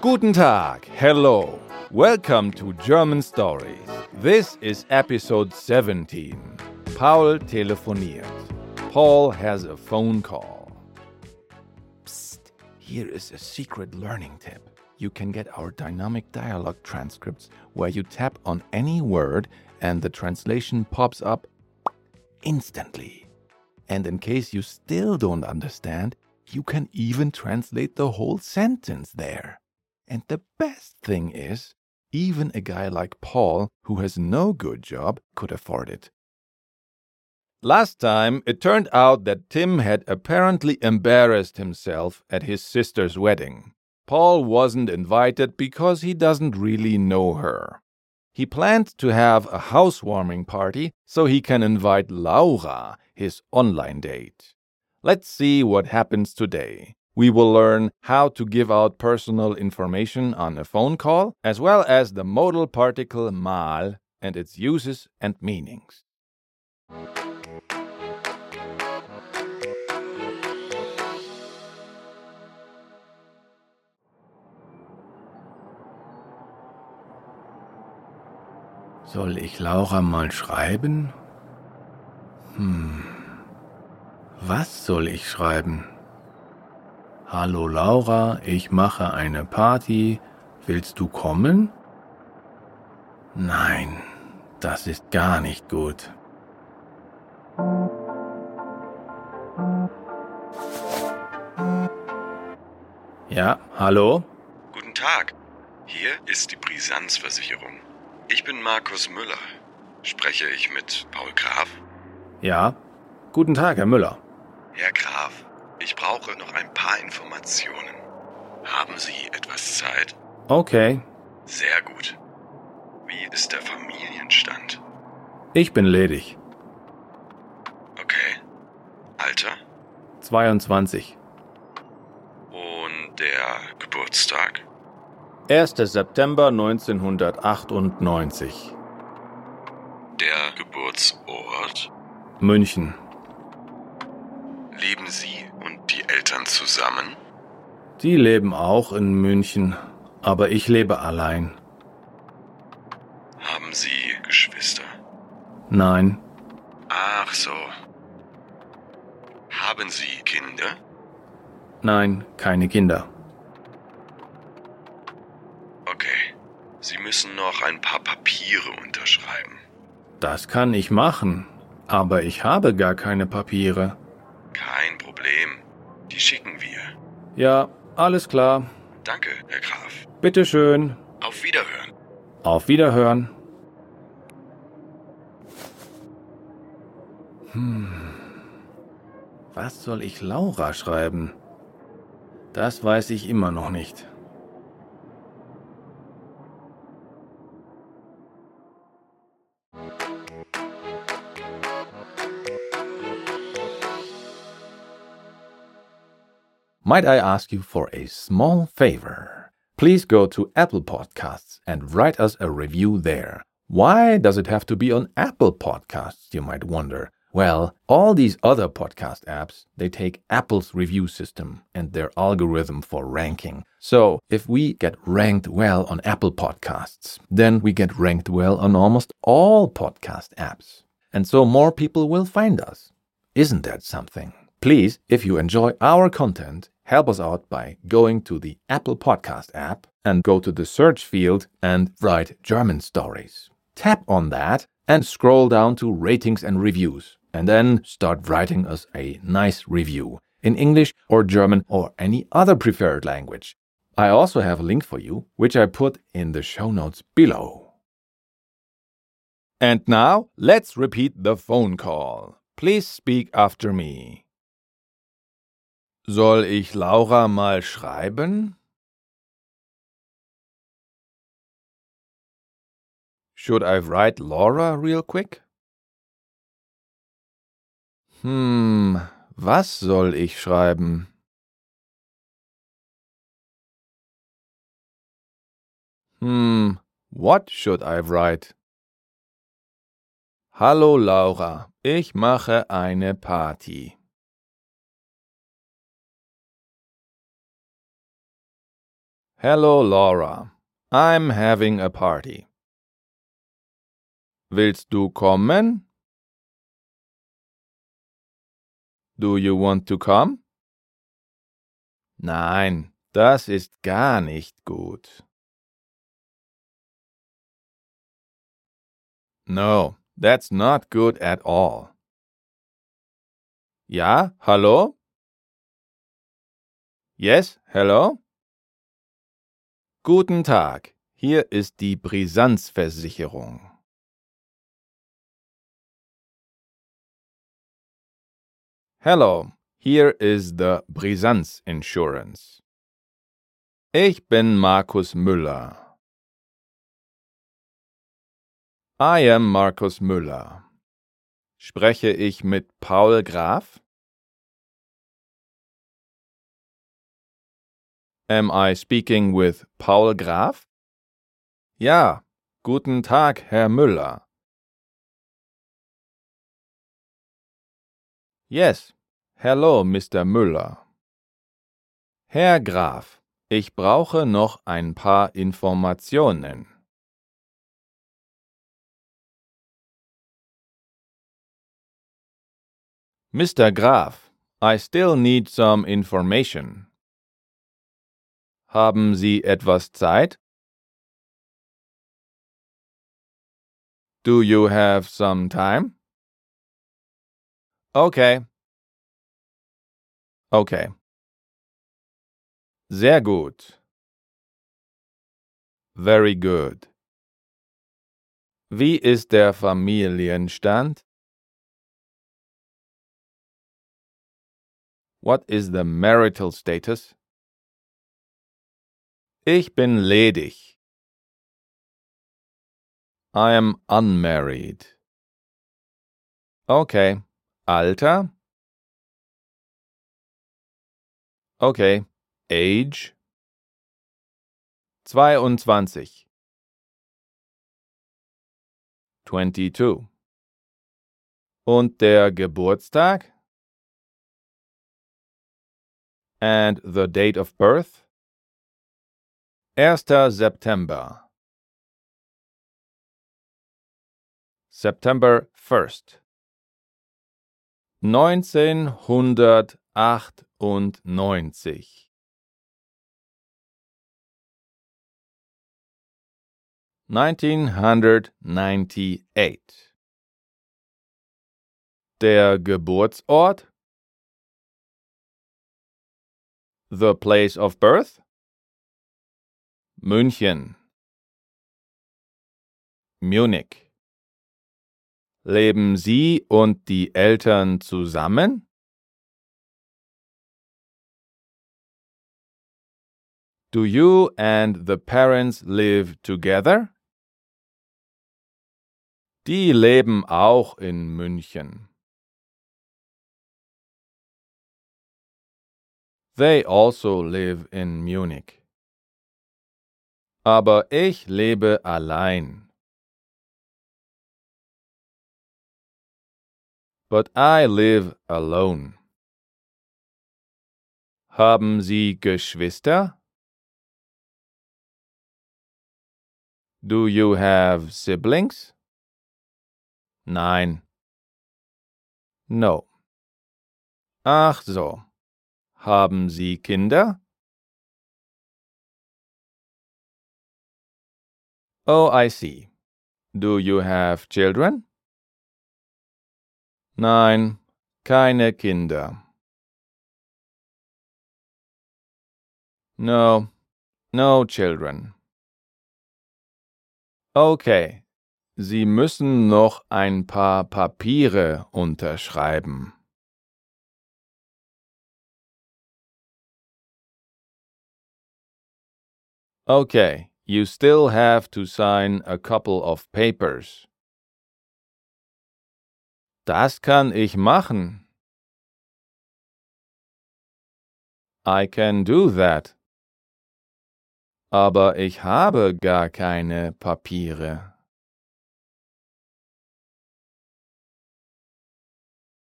Guten Tag, hello. Welcome to German Stories. This is episode 17. Paul telefoniert. Paul has a phone call. Psst, here is a secret learning tip. You can get our dynamic dialogue transcripts where you tap on any word and the translation pops up instantly. And in case you still don't understand, you can even translate the whole sentence there. And the best thing is, even a guy like Paul, who has no good job, could afford it. Last time, it turned out that Tim had apparently embarrassed himself at his sister's wedding. Paul wasn't invited because he doesn't really know her. He planned to have a housewarming party so he can invite Laura, his online date. Let's see what happens today. We will learn how to give out personal information on a phone call, as well as the modal particle mal and its uses and meanings. Soll ich Laura mal schreiben? Hm. Was soll ich schreiben? Hallo Laura, ich mache eine Party. Willst du kommen? Nein, das ist gar nicht gut. Ja, hallo? Guten Tag. Hier ist die Brisanzversicherung. Ich bin Markus Müller. Spreche ich mit Paul Graf? Ja. Guten Tag, Herr Müller. Herr Graf, ich brauche noch ein paar Informationen. Haben Sie etwas Zeit? Okay. Sehr gut. Wie ist der Familienstand? Ich bin ledig. Okay. Alter? 22. Und der Geburtstag? 1. September 1998. Der Geburtsort? München. Leben Sie Eltern zusammen? Die leben auch in München, aber ich lebe allein. Haben Sie Geschwister? Nein, Ach so. Haben Sie Kinder? nein, keine Kinder. Okay. Sie müssen noch ein paar Papiere unterschreiben. Das kann ich machen, aber ich habe gar keine Papiere. Kein Problem. Die schicken wir. Ja, alles klar. Danke, Herr Graf. Bitteschön. Auf Wiederhören. Auf Wiederhören. Hm. Was soll ich Laura schreiben? Das weiß ich immer noch nicht. Might I ask you for a small favor? Please go to Apple Podcasts and write us a review there. Why does it have to be on Apple Podcasts, you might wonder? Well, all these other podcast apps, they take Apple's review system and their algorithm for ranking. So, if we get ranked well on Apple Podcasts, then we get ranked well on almost all podcast apps. And so more people will find us. Isn't that something? Please, if you enjoy our content, help us out by going to the Apple Podcast app and go to the search field and write German stories. Tap on that and scroll down to ratings and reviews, and then start writing us a nice review in English or German or any other preferred language. I also have a link for you, which I put in the show notes below. And now, let's repeat the phone call. Please speak after me. Soll ich Laura mal schreiben? Should I write Laura real quick? Hm, was soll ich schreiben? Hmm, what should I write? Hallo Laura, ich mache eine Party. Hello, Laura. I'm having a party. Willst du kommen? Do you want to come? Nein, das ist gar nicht gut. No, that's not good at all. Ja, hallo? Yes, hello? Guten Tag, hier ist die Brisanzversicherung. Hello, here is the Brisanz Insurance. Ich bin Markus Müller. I am Markus Müller. Spreche ich mit Paul Graf? Am I speaking with Paul Graf? Ja, guten Tag, Herr Müller. Yes, hello, Mr. Müller. Herr Graf, ich brauche noch ein paar Informationen. Mr. Graf, I still need some information. Haben Sie etwas Zeit? Do you have some time? Okay. Okay. Sehr gut. Very good. Wie ist der Familienstand? What is the marital status? Ich bin ledig. I am unmarried. Okay. Alter? Okay. Age? 22. 22. Und der Geburtstag? And the date of birth? 1. September. September 1st. 1998. Nineteen hundred ninety eight. Der Geburtsort? The place of birth? München. Munich. Leben Sie und die Eltern zusammen? Do you and the parents live together? Die leben auch in München. They also live in Munich. Aber ich lebe allein. But I live alone. Haben Sie Geschwister? Do you have siblings? Nein. No. Ach so. Haben Sie Kinder? Oh, I see. Do you have children? Nein, keine Kinder. No, no children. Okay, Sie müssen noch ein paar Papiere unterschreiben. Okay, you still have to sign a couple of papers. Das kann ich machen. I can do that. Aber ich habe gar keine Papiere.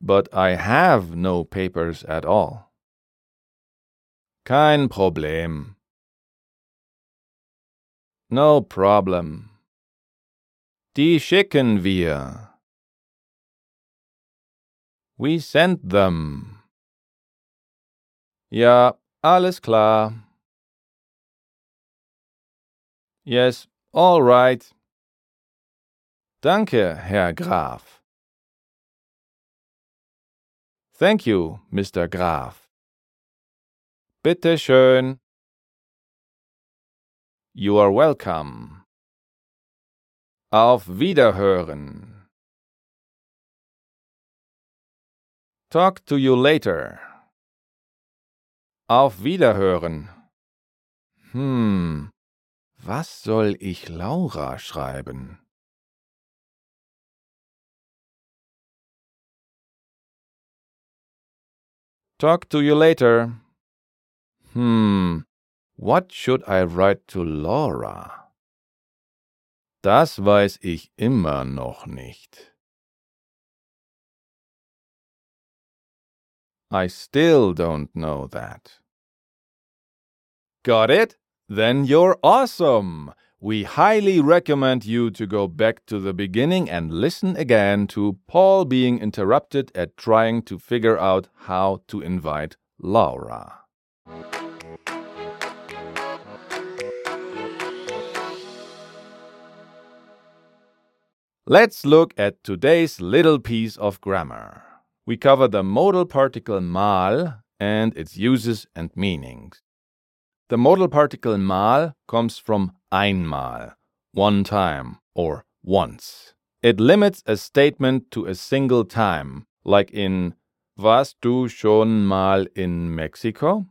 But I have no papers at all. Kein Problem. No problem. Die schicken wir. We sent them. Ja, alles klar. Yes, all right. Danke, Herr Graf. Thank you, Mr. Graf. Bitte schön. You are welcome. Auf Wiederhören. Talk to you later. Auf Wiederhören. Hm, was soll ich Laura schreiben? Talk to you later. Hmm, what should I write to Laura? Das weiß ich immer noch nicht. I still don't know that. Got it? Then you're awesome! We highly recommend you to go back to the beginning and listen again to Paul being interrupted at trying to figure out how to invite Laura. Let's look at today's little piece of grammar. We cover the modal particle mal and its uses and meanings. The modal particle mal comes from einmal, one time or once. It limits a statement to a single time, like in Warst du schon mal in Mexico?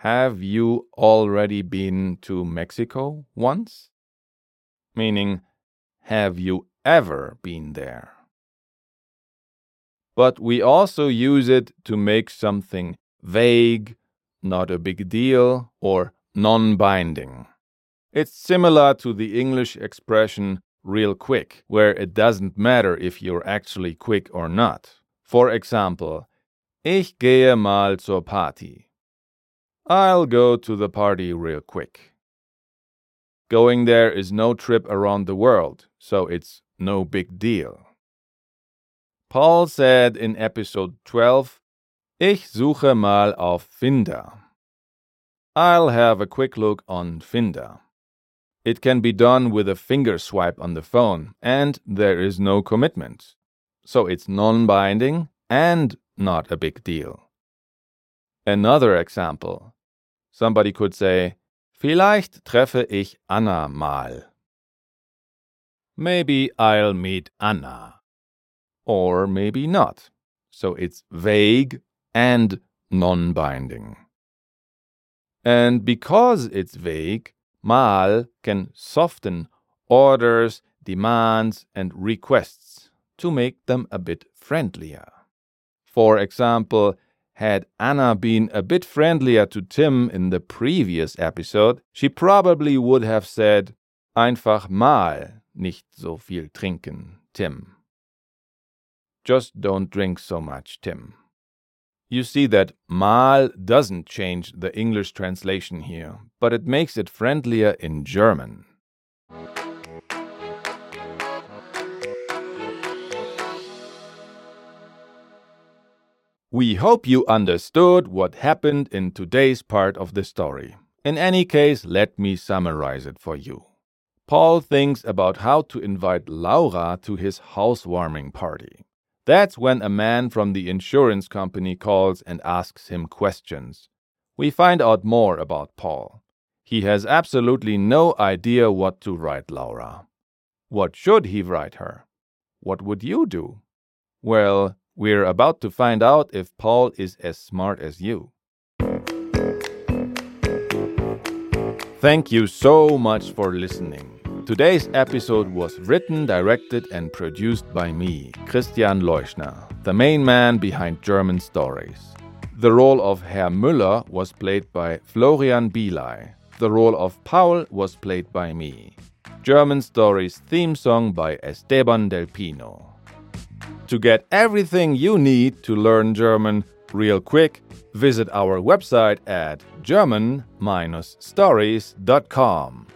Have you already been to Mexico once? Meaning, have you ever been there? But we also use it to make something vague not a big deal, or non binding. It's similar to the English expression real quick, where it doesn't matter if you're actually quick or not. For example, Ich gehe mal zur Party. I'll go to the party real quick. Going there is no trip around the world, so it's no big deal. Paul said in episode 12 Ich suche mal auf Finder. I'll have a quick look on Finder. It can be done with a finger swipe on the phone, and there is no commitment. So it's non binding and not a big deal. Another example. Somebody could say, Vielleicht treffe ich Anna mal. Maybe I'll meet Anna. Or maybe not. So it's vague and non binding. And because it's vague, mal can soften orders, demands, and requests to make them a bit friendlier. For example, had Anna been a bit friendlier to Tim in the previous episode, she probably would have said, Einfach mal nicht so viel trinken, Tim. Just don't drink so much, Tim you see that mal doesn't change the English translation here, but it makes it friendlier in German. We hope you understood what happened in today's part of the story. In any case, let me summarize it for you. Paul thinks about how to invite Laura to his housewarming party. That's when a man from the insurance company calls and asks him questions. We find out more about Paul. He has absolutely no idea what to write Laura. What should he write her? What would you do? Well, we're about to find out if Paul is as smart as you. Thank you so much for listening. Today's episode was written, directed, and produced by me, Christian Leuschner, the main man behind German Stories. The role of Herr Müller was played by Florian Bielay. The role of Paul was played by me. German Stories theme song by Esteban Del Pino. To get everything you need to learn German real quick, visit our website at german-stories.com.